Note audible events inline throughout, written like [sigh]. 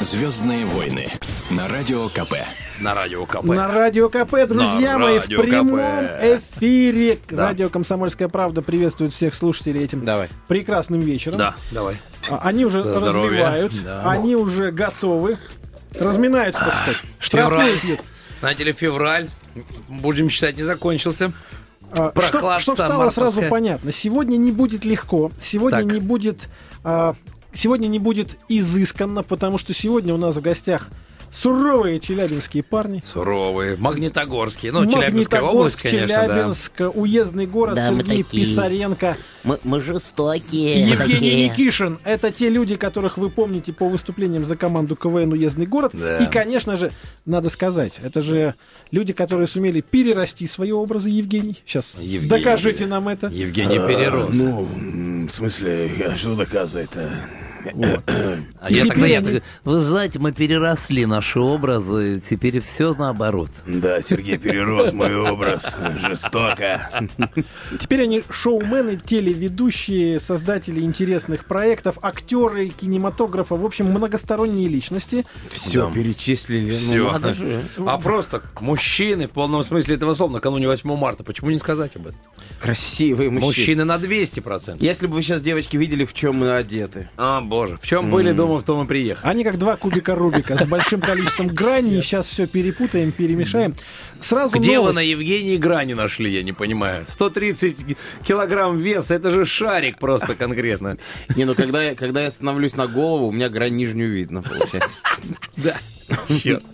Звездные войны на радио КП. На радио КП. На радио КП, друзья На мои, в прямом КП. эфире. Да. Радио «Комсомольская правда» приветствует всех слушателей этим Давай. прекрасным вечером. Да, давай. А, Они уже здоровье. разливают, Да. они уже готовы, разминаются, так сказать. февраль. Штрафные пьют. Знаете ли, февраль, будем считать, не закончился. А, Прохладца Что, что стало мартовская. сразу понятно. Сегодня не будет легко, сегодня Так. не будет... а, сегодня не будет изысканно, потому что сегодня у нас в гостях суровые челябинские парни. Суровые, магнитогорские. Ну, Челябинская область, конечно, да. Челябинск, уездный город, Да, мы Сергей такие. Писаренко. Мы, мы жестокие. Евгений такие. Никишин. Это те люди, которых вы помните по выступлениям за команду КВН «Уездный город». Да. И, конечно же, надо сказать, это же люди, которые сумели перерасти свои образы, Евгений. Сейчас Евгений. докажите нам это. Евгений перерос. Ну, в смысле, а что доказывает-то? [coughs] А я тогда, я вы знаете, мы переросли наши образы, теперь все наоборот. Да, Сергей перерос мой образ. Жестоко. [laughs] Теперь они шоумены, телеведущие, создатели интересных проектов, актеры кинематографа, в общем, многосторонние личности. Все Да. перечислили. Всё. Ну, надо же. А просто мужчины в полном смысле этого слова накануне 8 марта. Почему не сказать об этом? Красивые мужчины. Мужчины на 200%. Если бы вы сейчас, девочки, видели, в чем мы одеты. А, боже. В чем были дома, в том и приехали. Они как два кубика Рубика с большим количеством граней. Сейчас все перепутаем, перемешаем. Сразу Где вы новость. на Евгении грани нашли, я не понимаю. 130 килограмм веса, это же шарик просто конкретно. Не, ну когда я, когда я становлюсь на голову, у меня грань нижнюю видно, получается. Да. Черт.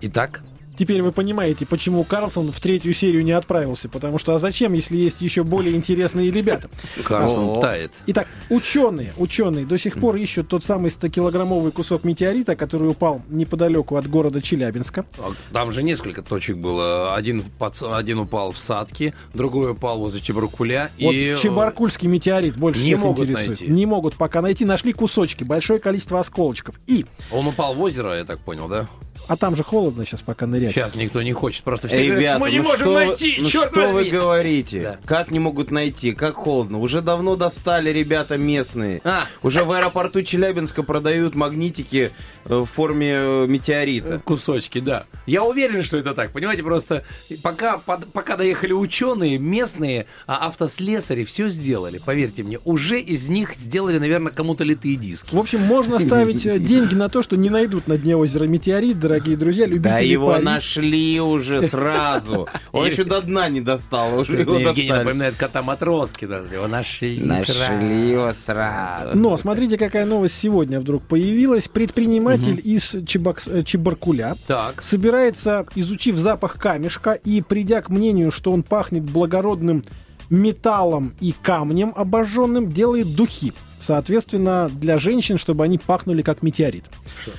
Итак, Теперь вы понимаете, почему Карлсон в третью серию не отправился. Потому что а зачем, если есть еще более интересные ребята? Карлсон тает. Итак, ученые, ученые до сих пор ищут тот самый 100-килограммовый кусок метеорита, который упал неподалеку от города Челябинска. А Там же несколько точек было. Один, пац- один упал в Садке, другой упал возле Чебаркуля. Вот и... э, Чебаркульский метеорит больше не всех могут интересует. найти. Не могут пока найти. Нашли кусочки, большое количество осколочков. И, Он упал в озеро, я так понял, да? А там же холодно сейчас пока нырять. Сейчас никто не хочет. Просто все Эй, говорят, ребята, мы не ну можем что, вы- найти, ну черт что вы возьми. говорите? Да. Как не могут найти? Как холодно? Уже давно достали ребята местные. А. Уже в аэропорту Челябинска продают магнитики э, в форме э, метеорита. Кусочки, да. Я уверен, что это так. Понимаете, просто пока, под- пока доехали ученые, местные, а автослесари все сделали. Поверьте мне, уже из них сделали, наверное, кому-то литые диски. В общем, можно ставить э, [laughs] деньги на то, что не найдут на дне озера метеорит, дорогие друзья, любители Да его пари. нашли уже сразу. Он еще до дна не достал, уже его Евгений напоминает кота Матроски. Его нашли. Нашли его сразу. Но смотрите, какая новость сегодня вдруг появилась. Предприниматель из э, Чебаркуля Так. собирается, изучив запах камешка и придя к мнению, что он пахнет благородным металлом и камнем обожженным, делает духи. Соответственно, для женщин, чтобы они пахнули как метеорит.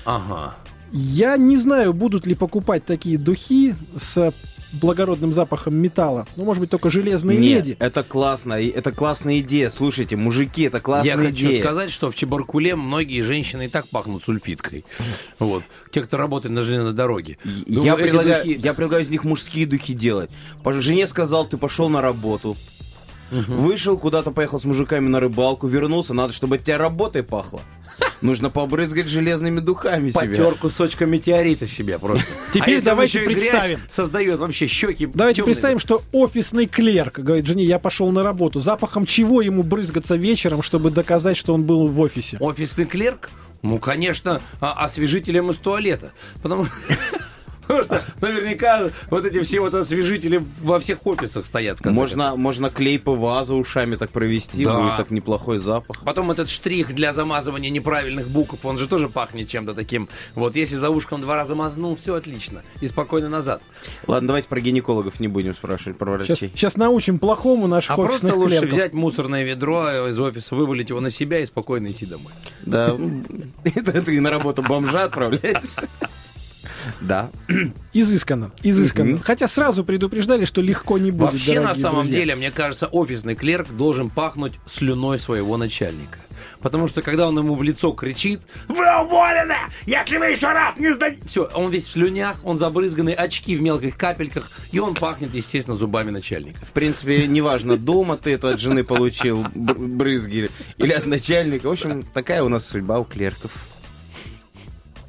Ага. Я не знаю, будут ли покупать такие духи с благородным запахом металла. Ну, может быть, только железные Нет, леди. это классно, и- это классная идея. Слушайте, мужики, это классная Я хочу идея. сказать, что в Чебаркуле многие женщины и так пахнут сульфиткой. [laughs] Вот. Те, кто работает на железной дороге. Ну, Я предлагаю, духи- я предлагаю из них мужские духи делать. По- Жене сказал, ты пошел на работу. Вышел, куда-то поехал с мужиками на рыбалку, вернулся, надо, чтобы от тебя работой пахло. Нужно побрызгать железными духами себя. Потер кусочком метеорита себе просто. [laughs] Теперь А давайте представим. Создает вообще щеки. Давайте темные. представим, что офисный клерк говорит жене, я пошел на работу. Запахом чего ему брызгаться вечером, чтобы доказать, что он был в офисе? Офисный клерк? Ну, конечно, а- освежителем из туалета. Потому [laughs] Потому что наверняка вот эти все вот освежители во всех офисах стоят. Можно, можно клей ПВА за ушами так провести, Да. будет так неплохой запах. Потом этот штрих для замазывания неправильных букв, он же тоже пахнет чем-то таким. Вот если за ушком два раза мазнул, все отлично. И спокойно назад. Ладно, давайте про гинекологов не будем спрашивать, про Сейчас, врачей. сейчас научим плохому наших А офисных просто лучше клерков. взять мусорное ведро из офиса, вывалить его на себя и спокойно идти домой. Да, [laughs] это ты на работу бомжа отправляешь? Да. [clears throat] Изысканно, изысканно. Мгм. Хотя сразу предупреждали, что легко не будет. Вообще, на самом друзья. деле, мне кажется, офисный клерк должен пахнуть слюной своего начальника. Потому что, когда он ему в лицо кричит «Вы уволены! Если вы еще раз не сдадите...» Все, он весь в слюнях, он забрызганный, очки в мелких капельках, и он пахнет, естественно, зубами начальника. В принципе, неважно, дома ты это от жены получил бр- брызги или от начальника. В общем, такая у нас судьба у клерков.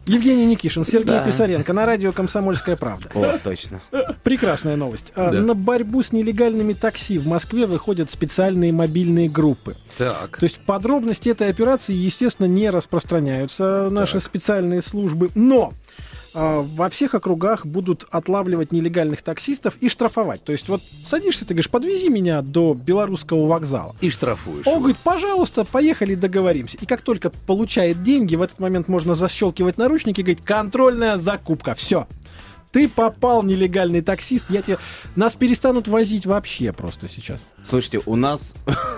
Евгений Никишин, Сергей Да. Писаренко на радио «Комсомольская правда». О, точно. Прекрасная новость. А, Да. На борьбу с нелегальными такси в Москве выходят специальные мобильные группы. Так. То есть подробности этой операции, естественно, не распространяются наши специальные службы, но во всех округах будут отлавливать нелегальных таксистов и штрафовать. То есть вот садишься, ты говоришь, подвези меня до белорусского вокзала. И штрафуешь. Он его. говорит, пожалуйста, поехали, договоримся. И как только получает деньги, в этот момент можно защелкивать наручники и говорить, контрольная закупка, все. Ты попал, нелегальный таксист, я тебе... Нас перестанут возить вообще просто сейчас. Слушайте, у нас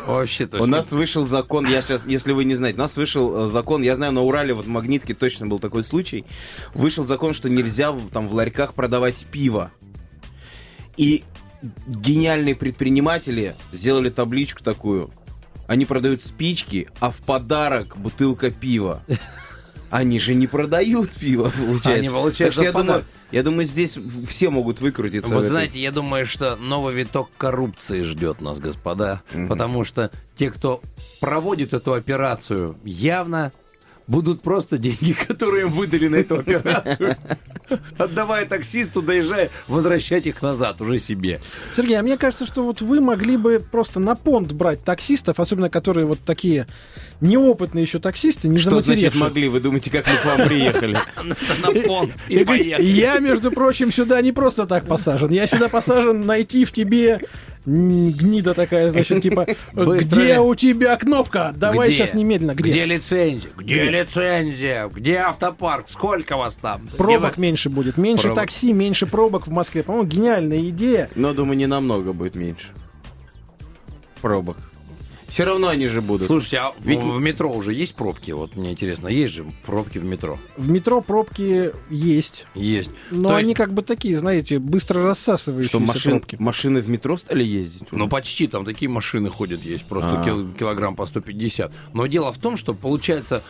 Вообще У точно. нас вышел закон, я сейчас, если вы не знаете, у нас вышел э, закон, я знаю, на Урале, вот в Магнитке точно был такой случай, вышел закон, что нельзя там в ларьках продавать пиво. И гениальные предприниматели сделали табличку такую. Они продают спички, а в подарок бутылка пива. Они же не продают пиво, получается. Они, получается, так что я думаю, я думаю, здесь все могут выкрутиться. Вы знаете, я думаю, что новый виток коррупции ждет нас, господа. Мгм. Потому что те, кто проводит эту операцию, явно будут просто деньги, [laughs] которые им выдали на эту операцию. Отдавая таксисту, доезжая, возвращать их назад уже себе. Сергей, а мне кажется, что вот вы могли бы просто на понт брать таксистов, особенно которые вот такие неопытные еще таксисты, не Что значит могли? Вы думаете, как мы к вам приехали? [laughs] На понт И я, между прочим, сюда не просто так посажен. Я сюда посажен найти в тебе гнида такая, значит, типа, [laughs] где у тебя кнопка? Давай сейчас немедленно. Где? Где лицензия? Где лицензия? Где автопарк? Сколько вас там? Пробок меньше будет. Меньше такси, меньше пробок в Москве. По-моему, гениальная идея. Но, думаю, не намного будет меньше. Пробок. Все равно они же будут. Слушайте, а в- Ведь- в метро уже есть пробки? Вот мне интересно, есть же пробки в метро? В метро пробки есть. Есть. Но То они есть- как бы такие, знаете, быстро рассасывающиеся что машин- пробки. машины в метро стали ездить? Ну, почти, там такие машины ходят, есть просто А. кил- килограмм по 150. Но дело в том, что, получается,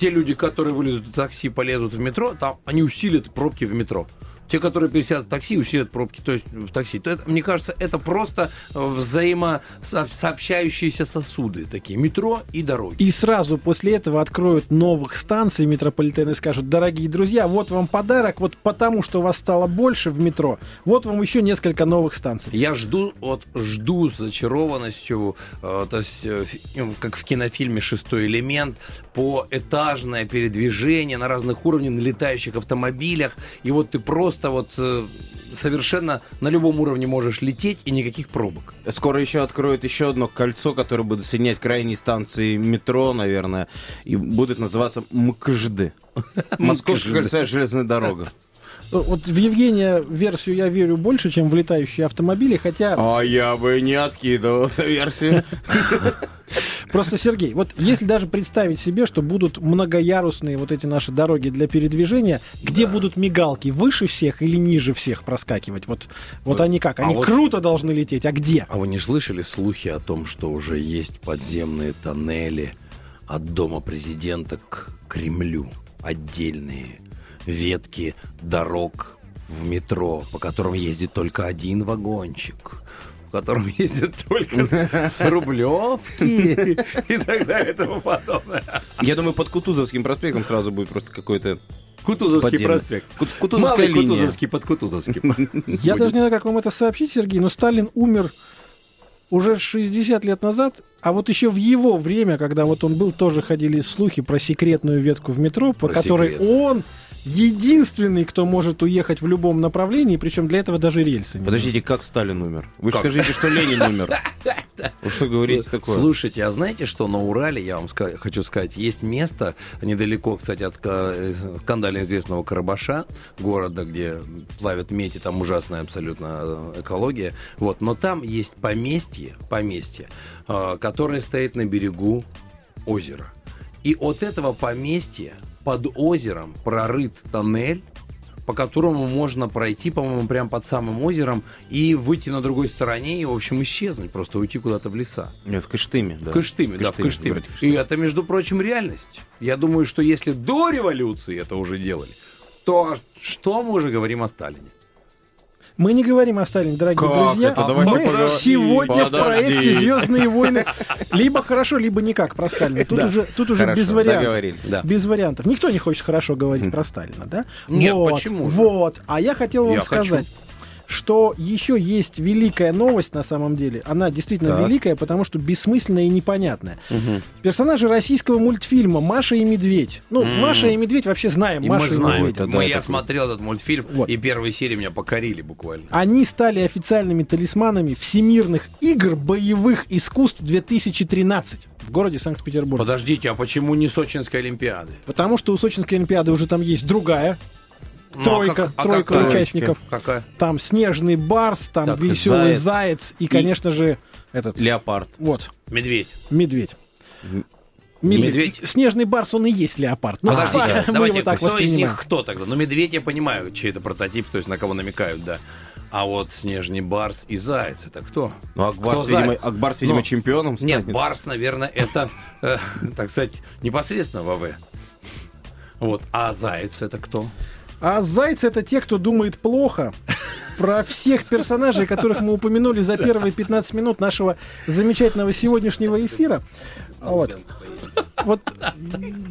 те люди, которые вылезут из такси, полезут в метро, там они усилят пробки в метро. Те, которые пересядут в такси, усилят пробки, то есть в такси. То это, мне кажется, это просто взаимосообщающиеся сосуды такие. Метро и дороги. И сразу после этого откроют новых станций метрополитена и скажут, дорогие друзья, вот вам подарок, вот потому что вас стало больше в метро, вот вам еще несколько новых станций. Я жду, вот жду с зачарованностью, э, то есть, э, ну, как в кинофильме «Шестой элемент», по этажное передвижение на разных уровнях, на летающих автомобилях, и вот ты просто вот э, совершенно на любом уровне можешь лететь, и никаких пробок. Скоро еще откроют еще одно кольцо, которое будет соединять крайние станции метро, наверное, и будет называться МКЖД. [laughs] Московская кольцевая железная дорога. Э, Вот в Евгения версию я верю больше, чем в летающие автомобили, хотя А я бы не откидывал эту версию. просто, Сергей, вот если даже представить себе, что будут многоярусные вот эти наши дороги для передвижения, где будут мигалки, выше всех или ниже всех проскакивать? Вот, вот Вот. они как? А Они вот- круто должны лететь, а где? А вы не слышали слухи о том, что уже есть подземные тоннели от дома президента к Кремлю? Отдельные ветки дорог в метро, по которым ездит только один вагончик в котором [laughs] ездят только с, с Рублевки [laughs] и так далее и тому подобное. Я думаю, под Кутузовским проспектом сразу будет просто какой-то... Кутузовский Подземный. проспект. Кут- Кутузовская Малый линия. Кутузовский под Кутузовским. [laughs] Я даже не знаю, как вам это сообщить, Сергей, но Сталин умер уже 60 лет назад, а вот еще в его время, когда вот он был, тоже ходили слухи про секретную ветку в метро, по Про которой секрет. он единственный, кто может уехать в любом направлении, причем для этого даже рельсы не Подождите, как Сталин умер? Вы Как? скажите, что Ленин умер. [laughs] Вы что говорите такое? Слушайте, а знаете, что на Урале, я вам хочу сказать, есть место, недалеко, кстати, от ка- скандально известного Карабаша, города, где плавят медь, и там ужасная абсолютно э, экология. Вот, но там есть поместье, поместье, э, которое стоит на берегу озера. И от этого поместья под озером прорыт тоннель, по которому можно пройти, по-моему, прямо под самым озером и выйти на другой стороне и, в общем, исчезнуть, просто уйти куда-то в леса. В Кыштыме, да. В Кыштыме, да, в Кыштыме, Кыштыме. И Кыштыме. это, между прочим, реальность. Я думаю, что если до революции это уже делали, то что мы уже говорим о Сталине? Мы не говорим о Сталине, дорогие Как друзья. это? Давайте Мы поговорим. сегодня в Подожди. проекте Звездные войны либо хорошо, либо никак про Сталина. Тут Да. уже, тут уже Хорошо, без вариантов. Да. Без вариантов. Никто не хочет хорошо говорить про Сталина, да? Нет, вот, почему же? Вот. А я хотел вам Я сказать. Что еще есть великая новость на самом деле. Она действительно Так. великая, потому что бессмысленная и непонятная. Персонажи российского мультфильма Маша и Медведь. Ну, М. Маша и Медведь вообще знаем. И Маша мы и знаем. Медведь. это да, мы, я это смотрел этот мультфильм, Вот. и первые серии меня покорили буквально. Они стали официальными талисманами всемирных игр боевых искусств 2013 в городе Санкт-Петербург. Подождите, а почему не Сочинской Олимпиады? Потому что у Сочинской Олимпиады уже там есть другая Ну, а тройка, как- а тройка какая? участников. Какая? Там снежный барс, там Так, веселый заяц. заяц и, конечно же, этот Леопард. вот Медведь. медведь. Медведь. Медведь. Снежный барс, он и есть леопард. Ну, Подождите, [laughs] его давайте, так кто из воспринимаем. них кто тогда? Ну, медведь я понимаю, чей это прототип, то есть на кого намекают, да. А вот снежный барс и заяц, это кто? Ну, Акбарс, Кто видимо, заяц? Акбарс, видимо, Ну, чемпионом Нет, станет. барс, наверное, это, э, [laughs] так сказать, непосредственно ВВ. Вот. А заяц это кто? А зайцы это те, кто думает плохо про всех персонажей, которых мы упомянули за первые 15 минут нашего замечательного сегодняшнего эфира. Вот. Вот,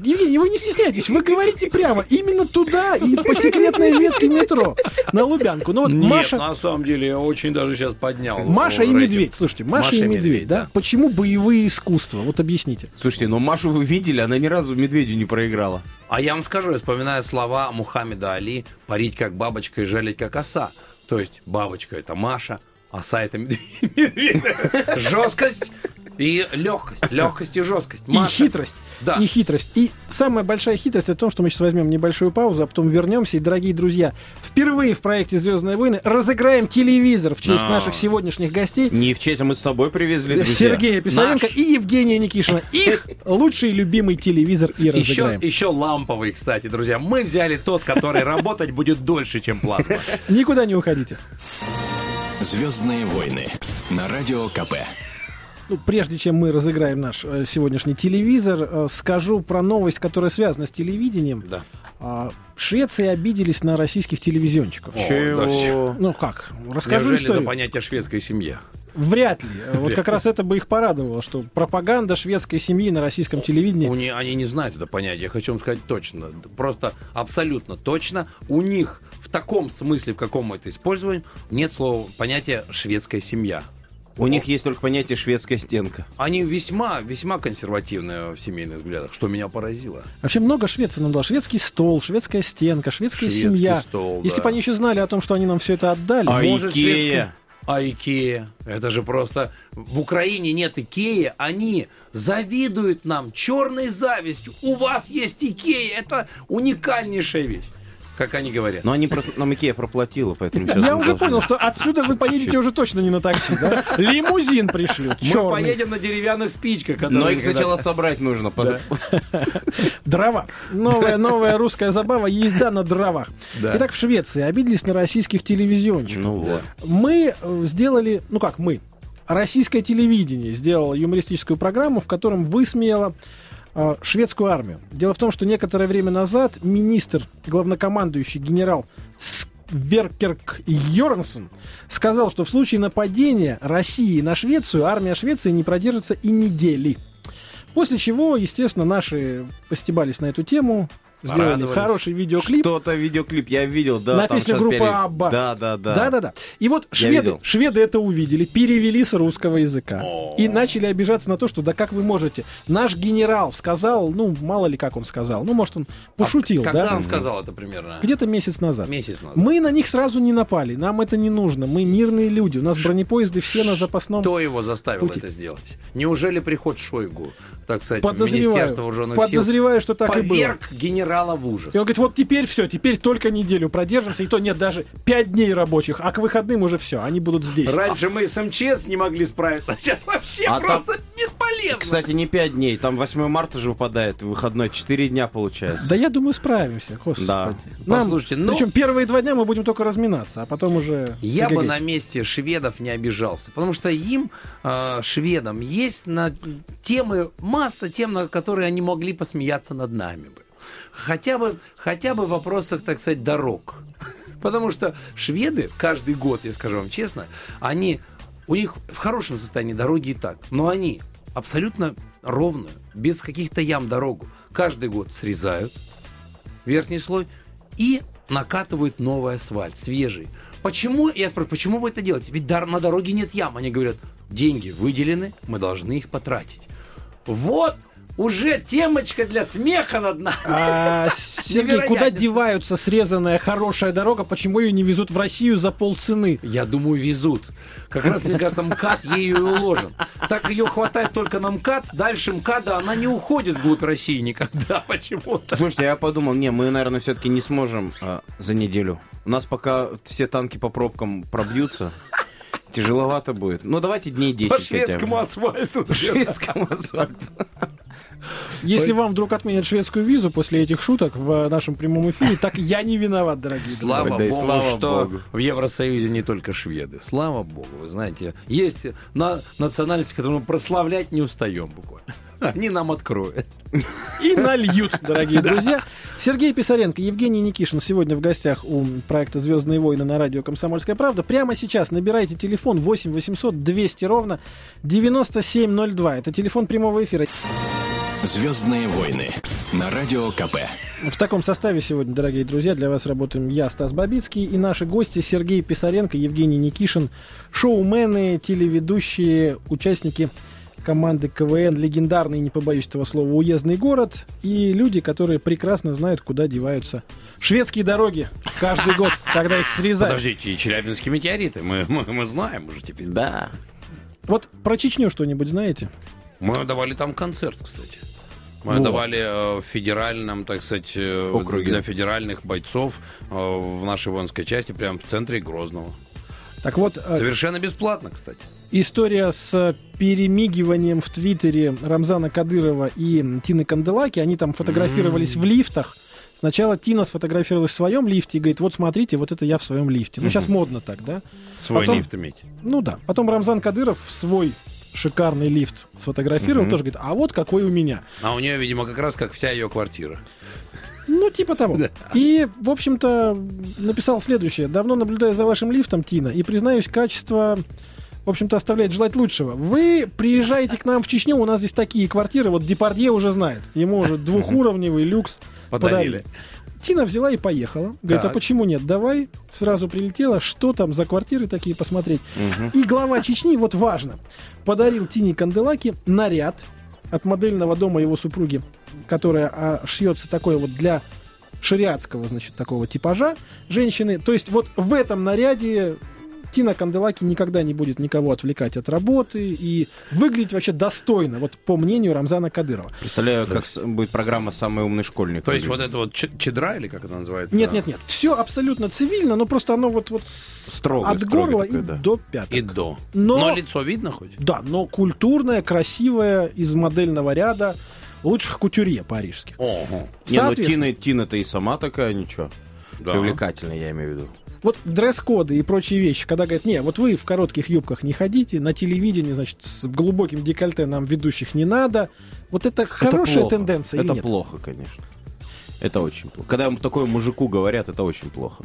Евгений, вы не стесняйтесь, вы говорите прямо, именно туда и по секретной ветке метро на Лубянку. Ну вот Нет, Маша, на самом деле я очень даже сейчас поднял. Маша и рейтинг. Медведь, слушайте, Маша, и Медведь, да? Почему боевые искусства? Вот объясните. Слушайте, ну Машу вы видели, она ни разу медведю не проиграла. А я вам скажу, я вспоминаю слова Мухаммеда Али «парить как бабочка и жалить как оса». То есть бабочка это Маша, оса это медведь. [laughs] Жесткость и легкость. Легкость и жесткость. И хитрость. Да. И хитрость. И самая большая хитрость в том, что мы сейчас возьмем небольшую паузу, а потом вернемся. И, дорогие друзья, впервые в проекте Звездные войны разыграем телевизор в честь А. наших сегодняшних гостей. Не в честь, а мы с собой привезли, друзья. Сергея Писаренко Наш. и Евгения Никишина. Их лучший любимый телевизор и Еще, разыграем. еще ламповый, кстати, друзья. Мы взяли тот, который работать будет дольше, чем плазма. Никуда не уходите. Звездные войны на радио КП. Ну, прежде чем мы разыграем наш э, сегодняшний телевизор, э, скажу про новость, которая связана с телевидением. Да. А, Швеции обиделись на российских телевизионщиков. О, Чего? Ну как? Расскажу Неужели за историю. понятие шведская семья? Вряд ли. Вот как раз это бы их порадовало, что пропаганда шведской семьи на российском телевидении. У не- они не знают это понятие. Я хочу вам сказать точно. Просто абсолютно точно. У них в таком смысле, в каком мы это используем, нет слова понятия шведская семья. У них есть только понятие шведская стенка. Они весьма, весьма консервативные в семейных взглядах, что меня поразило. Вообще много Швеции нам дало. Шведский стол, шведская стенка, шведская Шведский семья. стол, Если да. бы они еще знали о том, что они нам все это отдали. А Может, Икея? шведская- А Икея? Это же просто... В Украине нет Икеи, они завидуют нам черной завистью. У вас есть Икея, это уникальнейшая вещь, как они говорят. Но они просто нам Икея проплатила, поэтому сейчас... Я уже понял, что отсюда вы поедете уже точно не на такси, да? Лимузин пришлют, Мы поедем на деревянных спичках. Но их сначала собрать нужно. Дрова. Новая, новая русская забава езда на дровах. Итак, в Швеции обиделись на российских телевизионщиков. Ну вот. Мы э, сделали, ну как мы, российское телевидение сделало юмористическую программу, в котором высмеяло э, шведскую армию. Дело в том, что некоторое время назад министр, главнокомандующий генерал Веркерк Йорнсон сказал, что в случае нападения России на Швецию армия Швеции не продержится и недели. После чего, естественно, наши постебались на эту тему, сделали хороший видеоклип. Что-то видеоклип я видел, да. На там песню группы пели. Абба. Да, да, да. Да, да, да. И вот шведы, шведы это увидели, перевели с русского языка и начали обижаться на то, что да как вы можете? Наш генерал сказал, ну мало ли как он сказал, ну может он пошутил, А Когда да? он сказал это примерно? Где-то месяц назад. Месяц назад. Мы на них сразу не напали, нам это не нужно, мы мирные люди, у нас бронепоезды все на запасном. Кто его заставил пути. это сделать? Неужели приход Шойгу, так сказать, Подозреваю, Министерство вооруженных сил, подозреваю, что так и было. поверг генерала в ужас? И он говорит, вот теперь все, теперь только неделю продержимся, и то нет даже пять дней рабочих, а к выходным уже все, они будут здесь. Раньше мы с МЧС не могли справиться, а сейчас вообще А там- просто бесполезно. Кстати, не 5 дней, там 8 марта же выпадает, выходной, 4 дня получается. Да я думаю, справимся, господи. Да. Нам, Послушайте, ну- Причем первые два дня мы будем только разминаться, а потом уже... Я бы на месте шведов не обижался, потому что им, э, шведам, есть на темы, масса тем, на которые они могли посмеяться над нами бы. Хотя бы, хотя бы в вопросах, так сказать, дорог. Потому что шведы каждый год, я скажу вам честно, они, у них в хорошем состоянии дороги и так, но они абсолютно ровную, без каких-то ям дорогу, каждый год срезают верхний слой и накатывают новый асфальт, свежий. Почему, я спрашиваю, почему вы это делаете? Ведь на дороге нет ям. Они говорят, деньги выделены, мы должны их потратить. Вот уже темочка для смеха над нами. А, [laughs] Сергей, куда деваются срезанная хорошая дорога? Почему ее не везут в Россию за полцены? Я думаю, везут. Как раз, мне кажется, МКАД ею и уложен. Так ее хватает только на МКАД, дальше МКАДа она не уходит вглубь России никогда [laughs] почему-то. Слушайте, я подумал, не, мы, наверное, все-таки не сможем а, за неделю. У нас пока все танки по пробкам пробьются, тяжеловато будет. Ну, давайте дней 10 По хотя шведскому бы. асфальту. По шведскому асфальту. Если вам вдруг отменят шведскую визу после этих шуток в нашем прямом эфире, так я не виноват, дорогие друзья. Слава и богу, слава что богу. в Евросоюзе не только шведы. Слава богу, вы знаете, есть на национальности, которую мы прославлять не устаем буквально. [laughs] Они нам откроют. И нальют, дорогие [laughs] друзья. Сергей Писаренко, Евгений Никишин сегодня в гостях у проекта «Звездные войны» на радио «Комсомольская правда». Прямо сейчас набирайте телефон 8 800 200 ровно 9702. Это телефон прямого эфира. Звездные войны на радио КП. В таком составе сегодня, дорогие друзья, для вас работаем я, Стас Бабицкий, и наши гости Сергей Писаренко, Евгений Никишин, шоумены, телеведущие, участники команды КВН, легендарный, не побоюсь этого слова, уездный город, и люди, которые прекрасно знают, куда деваются шведские дороги каждый год, когда их срезают. Подождите, и челябинские метеориты, мы, мы, мы знаем уже теперь. Да. Вот про Чечню что-нибудь знаете? Мы давали там концерт, кстати. Мы Вот. давали э, в федеральном, так сказать, э, Округе. для федеральных бойцов э, в нашей воинской части, прямо в центре Грозного. Так вот, Совершенно бесплатно, кстати. история с перемигиванием в Твиттере Рамзана Кадырова и Тины Канделаки. Они там фотографировались в лифтах. Сначала Тина сфотографировалась в своем лифте и говорит, вот смотрите, вот это я в своем лифте. Ну, сейчас модно так, да? Свой Потом- лифт иметь. Ну да. Потом Рамзан Кадыров свой шикарный лифт сфотографировал, Мгм. тоже говорит, а вот какой у меня. А у нее, видимо, как раз как вся ее квартира. Ну, типа того. [laughs] Да. И, в общем-то, написал следующее. Давно наблюдаю за вашим лифтом, Тина, и, признаюсь, качество, в общем-то, оставляет желать лучшего. Вы приезжаете к нам в Чечню, у нас здесь такие квартиры, вот Депардье уже знает. Ему уже [laughs] двухуровневый люкс Подарили. подарили. Тина взяла и поехала. Говорит, а Так. почему нет? Давай. Сразу прилетела. Что там за квартиры такие посмотреть? Мгм. И глава Чечни, вот важно, подарил Тине Канделаки наряд от модельного дома его супруги, которая а, шьется такой вот для шариатского, значит, такого типажа женщины. То есть вот в этом наряде Тина Канделаки никогда не будет никого отвлекать от работы и выглядеть вообще достойно, вот по мнению Рамзана Кадырова. Представляю, как будет программа «Самый умный школьник». То есть вот это вот чедра, или как это называется? Нет, нет, нет, все абсолютно цивильно, но просто оно вот, вот Строго, от строго горла такое, и да. до пяток. И до. Но- Но лицо видно хоть? Да, но культурная, красивая, из модельного ряда лучших кутюрье парижских. Ого. Не, ну Тина, Тина-то и сама такая, ничего. Да. Привлекательная, я имею в виду. Вот дресс-коды и прочие вещи, когда говорят, не, вот вы в коротких юбках не ходите, на телевидении, значит, с глубоким декольте нам ведущих не надо. Вот это хорошая плохо. тенденция или Это нет? плохо, конечно. Это очень плохо. Когда ему такое мужику говорят, это очень плохо.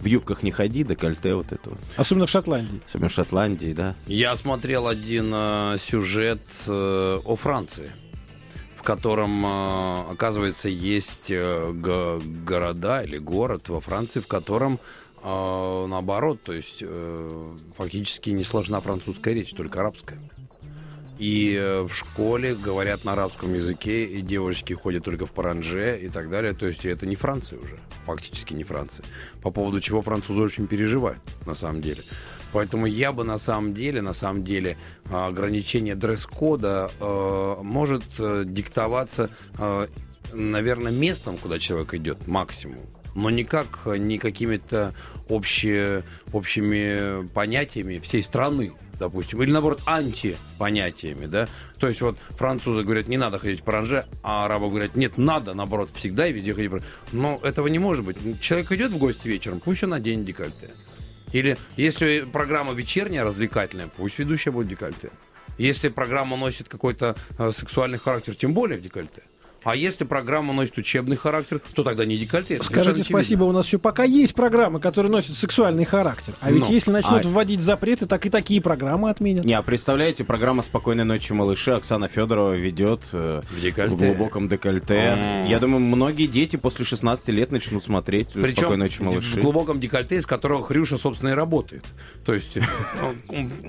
В юбках не ходи, декольте вот это вот. Особенно в Шотландии. Особенно в Шотландии, да. Я смотрел один э, сюжет э, о Франции, в котором, э, оказывается, есть э, го- города или город во Франции, в котором э, наоборот, то есть э, фактически не сложна французская речь, только арабская. И э, в школе говорят на арабском языке, и девочки ходят только в паранже и так далее. То есть это не Франция уже, фактически не Франция. По поводу чего французы очень переживают, на самом деле. Поэтому я бы на самом деле, на самом деле, а, ограничение дресс-кода э, может э, диктоваться, э, наверное, местом, куда человек идет, максимум. Но никак не какими-то общие, общими понятиями всей страны, допустим, или наоборот антипонятиями, да. То есть вот французы говорят, не надо ходить в паранже, а арабы говорят, нет, надо, наоборот, всегда и везде ходить в паранже. Но этого не может быть. Человек идет в гости вечером, пусть он наденет декольте. Или если программа вечерняя, развлекательная, пусть ведущая будет в декольте. Если программа носит какой-то э, сексуальный характер, тем более в декольте. А если программа носит учебный характер, то тогда не декольте. Скажите спасибо, у нас еще пока есть программы, которые носят сексуальный характер. А ведь Ну, если начнут а- вводить запреты, так и такие программы отменят. Не, а представляете, программа «Спокойной ночи, малыши» Оксана Федорова ведет э, В декольте. в глубоком декольте. М. Я думаю, многие дети после 16 лет начнут смотреть Причем «Спокойной ночи, в малыши». глубоком декольте, из которого Хрюша, собственно, и работает. То есть э,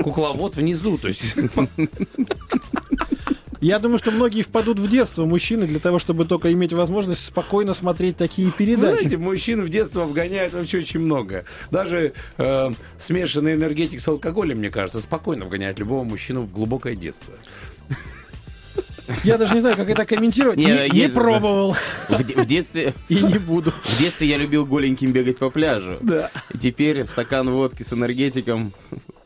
кукловод внизу. То есть [laughs] Я думаю, что многие впадут в детство, мужчины, для того, чтобы только иметь возможность спокойно смотреть такие Вы передачи. знаете, мужчин в детство вгоняют вообще очень много. Даже э, смешанный энергетик с алкоголем, мне кажется, спокойно вгоняет любого мужчину в глубокое детство. Я даже не знаю, как это комментировать. Не, Не, не есть, да. пробовал В, в детстве, [laughs] и не буду. [laughs] в детстве я любил голеньким бегать по пляжу. Да. И теперь стакан водки с энергетиком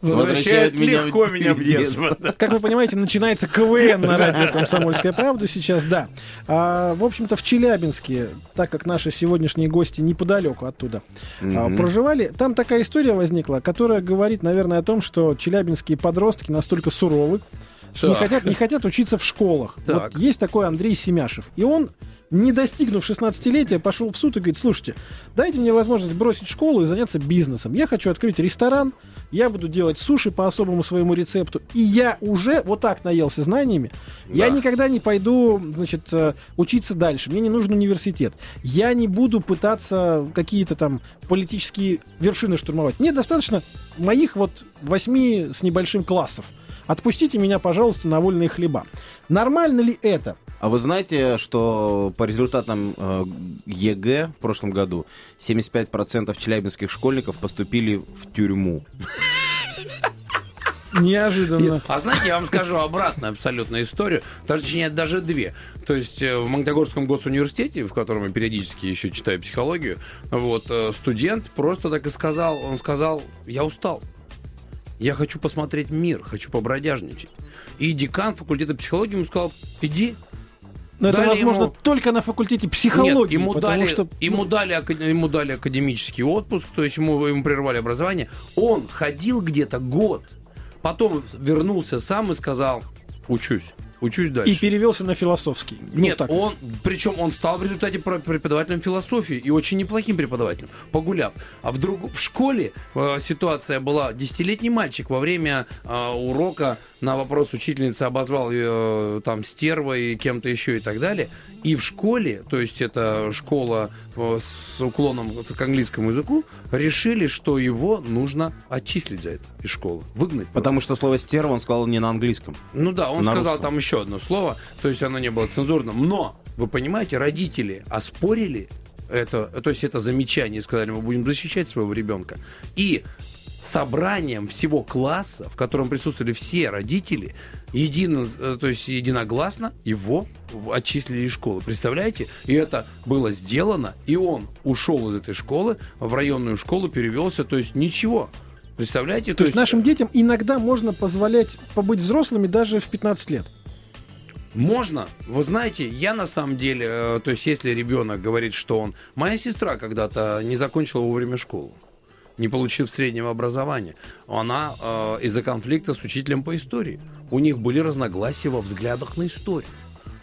Возвращает возвращает меня легко в меня в детство. Как вы понимаете, начинается КВН на радио [laughs] «Комсомольская правда» сейчас, да. А, в общем-то, в Челябинске, так как наши сегодняшние гости неподалеку оттуда а, Мгм. проживали, там такая история возникла, которая говорит, наверное, о том, что челябинские подростки настолько суровы, что не хотят, не хотят учиться в школах. Так. Вот есть такой Андрей Семяшев, и он не достигнув 16-летия, пошел в суд и говорит, слушайте, дайте мне возможность бросить школу и заняться бизнесом. Я хочу открыть ресторан, я буду делать суши по особому своему рецепту, и я уже вот так наелся знаниями. Я Да. никогда не пойду, значит, э, учиться дальше. Мне не нужен университет. Я не буду пытаться какие-то там политические вершины штурмовать. Мне достаточно моих вот восьми с небольшим классов. Отпустите меня, пожалуйста, на вольные хлеба. Нормально ли это? А вы знаете, что по результатам э, ЕГЭ в прошлом году 75% челябинских школьников поступили в тюрьму? Неожиданно. А знаете, я вам скажу обратную абсолютно историю, точнее, даже две. То есть э, в Магнитогорском госуниверситете, в котором я периодически еще читаю психологию, вот э, студент просто так и сказал, он сказал, я устал. Я хочу посмотреть мир, хочу побродяжничать. И декан факультета психологии ему сказал, иди. Но это Дали возможно ему- только на факультете психологии. Нет, ему дали, что ему, дали, ему дали академический отпуск, то есть ему, ему прервали образование. Он ходил где-то год, потом вернулся сам и сказал, учусь, учусь дальше. и перевелся на философский. Ну, Нет, так. он, причем он стал в результате преподавателем философии и очень неплохим преподавателем, погуляв. А в, друг, в школе э, ситуация была, десятилетний мальчик во время э, урока на вопрос учительницы обозвал ее э, там стервой, кем-то еще и так далее. И в школе, то есть это школа э, с уклоном к английскому языку, решили, что его нужно отчислить за это из школы, выгнать. просто. Потому что слово «стерва» он сказал не на английском. Ну да, он На сказал русском. там еще одно слово, то есть оно не было цензурным. Но, вы понимаете, родители оспорили это, то есть это замечание, сказали, мы будем защищать своего ребенка. И собранием всего класса, в котором присутствовали все родители, едино, э, то есть единогласно его отчислили из школы. Представляете? И это было сделано, и он ушел из этой школы, в районную школу перевелся, то есть ничего. Представляете? То есть нашим детям иногда можно позволять побыть взрослыми даже в 15 лет. Можно. Вы знаете, я на самом деле, э, то есть если ребенок говорит, что он... Моя сестра когда-то не закончила вовремя школу, не получив среднего образования. Она э, из-за конфликта с учителем по истории. У них были разногласия во взглядах на историю.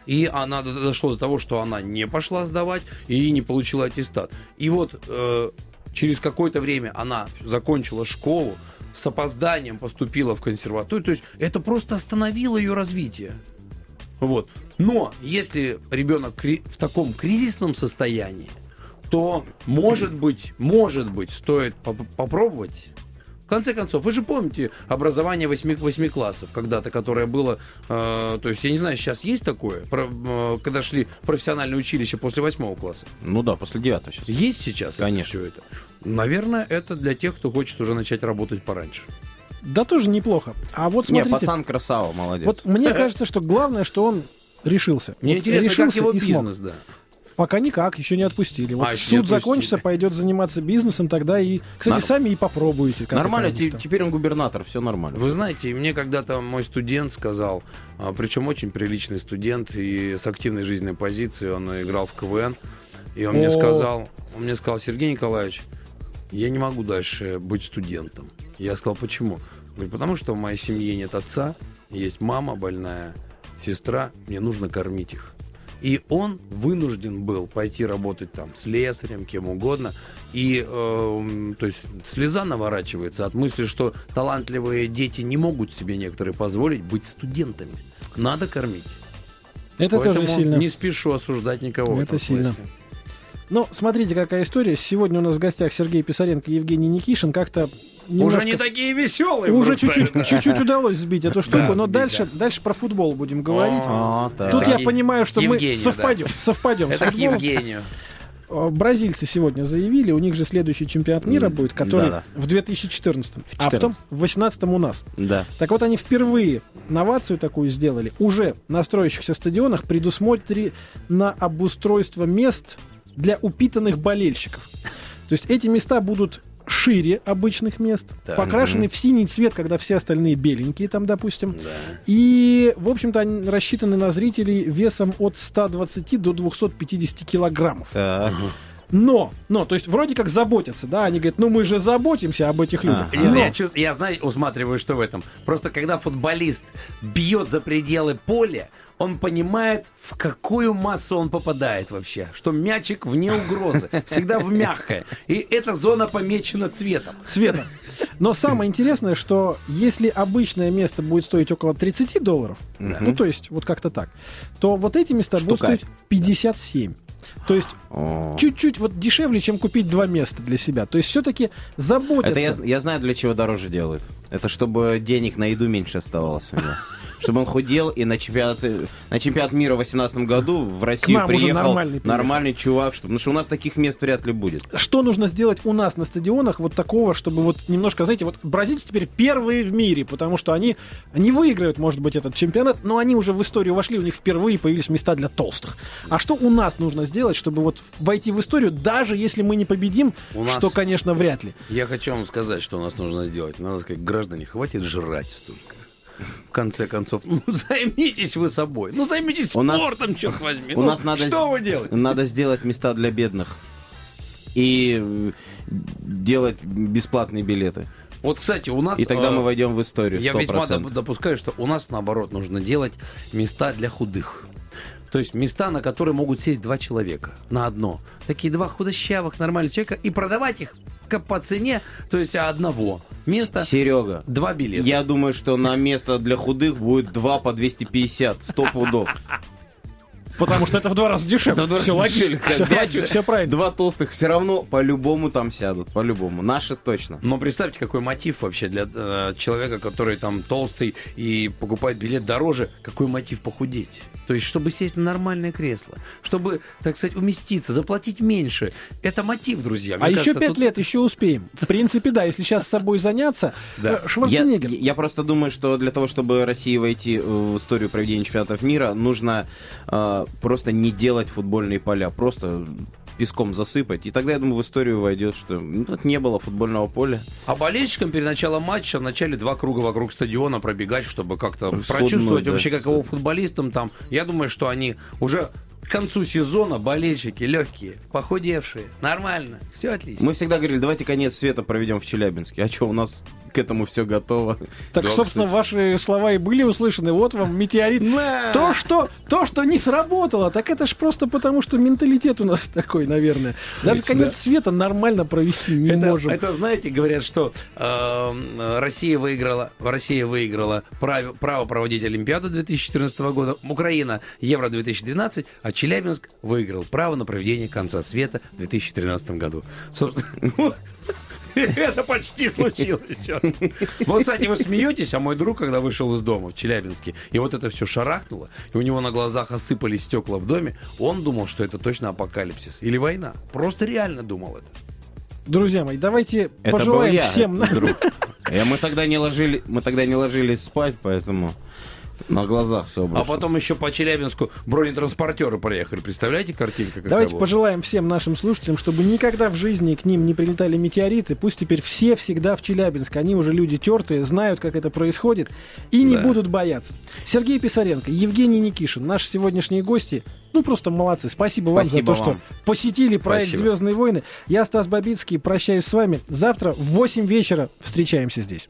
И она д- дошло до того, что она не пошла сдавать и не получила аттестат. И вот э, через какое-то время она закончила школу, с опозданием поступила в консерваторию. То есть это просто остановило ее развитие. Вот. Но если ребенок в таком кризисном состоянии, то, может быть, может быть, стоит поп- попробовать. В конце концов, вы же помните образование восьми, восьми классов когда-то, которое было, э, то есть, я не знаю, сейчас есть такое, про- э, когда шли профессиональное училище после восьмого класса? Ну да, после девятого сейчас. Есть сейчас Конечно. все это? Наверное, это для тех, кто хочет уже начать работать пораньше. Да тоже неплохо. А вот Не, смотрите, пацан красава, молодец. вот мне кажется, что главное, что он решился. Мне Вот интересно, как решился его и смог. бизнес, да. Пока никак, еще не отпустили. Вот А, не суд отпустили. закончится, пойдет заниматься бизнесом, тогда и, кстати, Нар- сами и попробуете. как нормально, теперь он губернатор, все нормально. Вы знаете, мне когда-то мой студент сказал, а, причем очень приличный студент и с активной жизненной позицией, он играл в КВН, и он мне О. сказал, он мне сказал, Сергей Николаевич, я не могу дальше быть студентом. Я сказал, почему? Говорит, потому что в моей семье нет отца, есть мама больная, сестра, мне нужно кормить их. И он вынужден был пойти работать там с лесарем, кем угодно. И, э, то есть, слеза наворачивается от мысли, что талантливые дети не могут себе некоторые позволить быть студентами. Надо кормить. Это Поэтому тоже сильно. не спешу осуждать никого. в Это этом сильно. смысле. Ну, смотрите, какая история. Сегодня у нас в гостях Сергей Писаренко и Евгений Никишин. Как-то немножко... Уже не такие веселые. Уже чуть-чуть, чуть-чуть удалось сбить эту штуку, но дальше, да. дальше про футбол будем говорить. А. Тут я понимаю, что мы совпадем, совпадем Это к. Евгению. Э, Бразильцы сегодня заявили, у них же следующий чемпионат мира будет, который да-да. в 2014, В а потом в 2018 у нас. Да. Так вот, они впервые новацию такую сделали. Уже на строящихся стадионах предусмотрено обустройство мест для упитанных болельщиков. То есть эти места будут шире обычных мест, Так. покрашены в синий цвет, когда все остальные беленькие там, допустим. Да. И, в общем-то, они рассчитаны на зрителей весом от 120 до 250 килограммов. Так. Но, но, то есть вроде как заботятся, да, они говорят, ну мы же заботимся об этих людях. Нет, Но- я, чувств- я знаю, усматриваю, что в этом. Просто когда футболист бьет за пределы поля, он понимает, в какую массу он попадает вообще. Что мячик вне угрозы, всегда в мягкое. И эта зона помечена цветом. цвета. Но самое интересное, что если обычное место будет стоить около 30 долларов, ну то есть вот как-то так, то вот эти места будут Штука. стоить 57. То есть чуть-чуть вот дешевле, чем купить два места для себя. То есть все-таки заботятся. Это я, я знаю, для чего дороже делают. Это чтобы денег на еду меньше оставалось. [laughs] Чтобы он худел, и на чемпионат, на чемпионат мира в 2018 году в Россию приехал нормальный нормальный, чувак. Чтобы, потому что у нас таких мест вряд ли будет. Что нужно сделать у нас на стадионах вот такого, чтобы вот немножко, знаете, вот бразильцы теперь первые в мире, потому что они, они выиграют, может быть, этот чемпионат, но они уже в историю вошли, у них впервые появились места для толстых. А что у нас нужно сделать, чтобы вот войти в историю, даже если мы не победим, У нас- что, конечно, вряд ли. Я хочу вам сказать, что у нас нужно сделать. Надо сказать, граждане, хватит жрать столько. В конце концов, ну [laughs] займитесь вы собой. Ну займитесь У нас- спортом, черт возьми. у Ну, нас надо Что вы делаете? Надо сделать места для бедных. И э, делать бесплатные билеты. Вот, кстати, у нас... И тогда э, мы войдем в историю. Я 100%. весьма доп- допускаю, что у нас, наоборот, нужно делать места для худых. То есть места, на которые могут сесть два человека на одно. Такие два худощавых нормальных человека и продавать их по цене, то есть одного места, Серега, два билета. я думаю, что на место для худых будет два по 250. Сто пудов. Потому что это в два раза дешевле. Все логично. Все, правильно. Два толстых все равно по-любому там сядут. По-любому. Наши точно. Но представьте, какой мотив вообще для э, человека, который там толстый и покупает билет дороже, какой мотив похудеть? То есть, чтобы сесть на нормальное кресло, чтобы, так сказать, уместиться, заплатить меньше. Это мотив, друзья. Мне А еще пять тут- лет, еще успеем. В принципе, да, если сейчас с собой заняться. [laughs] Да. э, Я, Шварценеггер. я просто думаю, что для того, чтобы России войти э, в историю проведения чемпионатов мира, нужно э, просто не делать футбольные поля, просто песком засыпать. И тогда, я думаю, в историю войдет, что ну, тут не было футбольного поля. А болельщикам перед началом матча в начале два круга вокруг стадиона пробегать, чтобы как-то прочувствовать да, вообще, каково футболистам там. Я думаю, что они уже к концу сезона болельщики легкие, похудевшие, нормально, все отлично. Мы всегда говорили, давайте конец света проведем в Челябинске. А что, у нас к этому все готово. Так, Да, собственно, ваши слова и были услышаны. Вот вам метеорит. То что, то, что не сработало, так это ж просто потому, что менталитет у нас [laughs] такой, наверное. Даже конец света нормально провести не это, можем. это, знаете, говорят, что э, Россия выиграла, Россия выиграла право, право проводить Олимпиаду 2014 года, Украина Евро 2012, а Челябинск выиграл право на проведение конца света в 2013 году. Собственно. [laughs] Это почти случилось. Вот, кстати, вы смеетесь, а мой друг, когда вышел из дома в Челябинске, и вот это все шарахнуло, и у него на глазах осыпались стекла в доме, он думал, что это точно апокалипсис или война. Просто реально думал это. Друзья мои, давайте Это был пожелаем я, всем... друг. Э, Мы тогда не ложили, мы тогда не ложились спать, поэтому на глазах все А потом еще по Челябинску бронетранспортеры проехали. Представляете, картинка какая Давайте была? пожелаем всем нашим слушателям, чтобы никогда в жизни к ним не прилетали метеориты. Пусть теперь все всегда в Челябинск. Они уже люди тертые, знают, как это происходит, и не Да. будут бояться. Сергей Писаренко, Евгений Никишин, наши сегодняшние гости. Ну, просто молодцы. Спасибо вам Спасибо за то, вам. что посетили проект Спасибо. «Звездные войны». Я, Стас Бабицкий, прощаюсь с вами. Завтра в 8 вечера встречаемся здесь.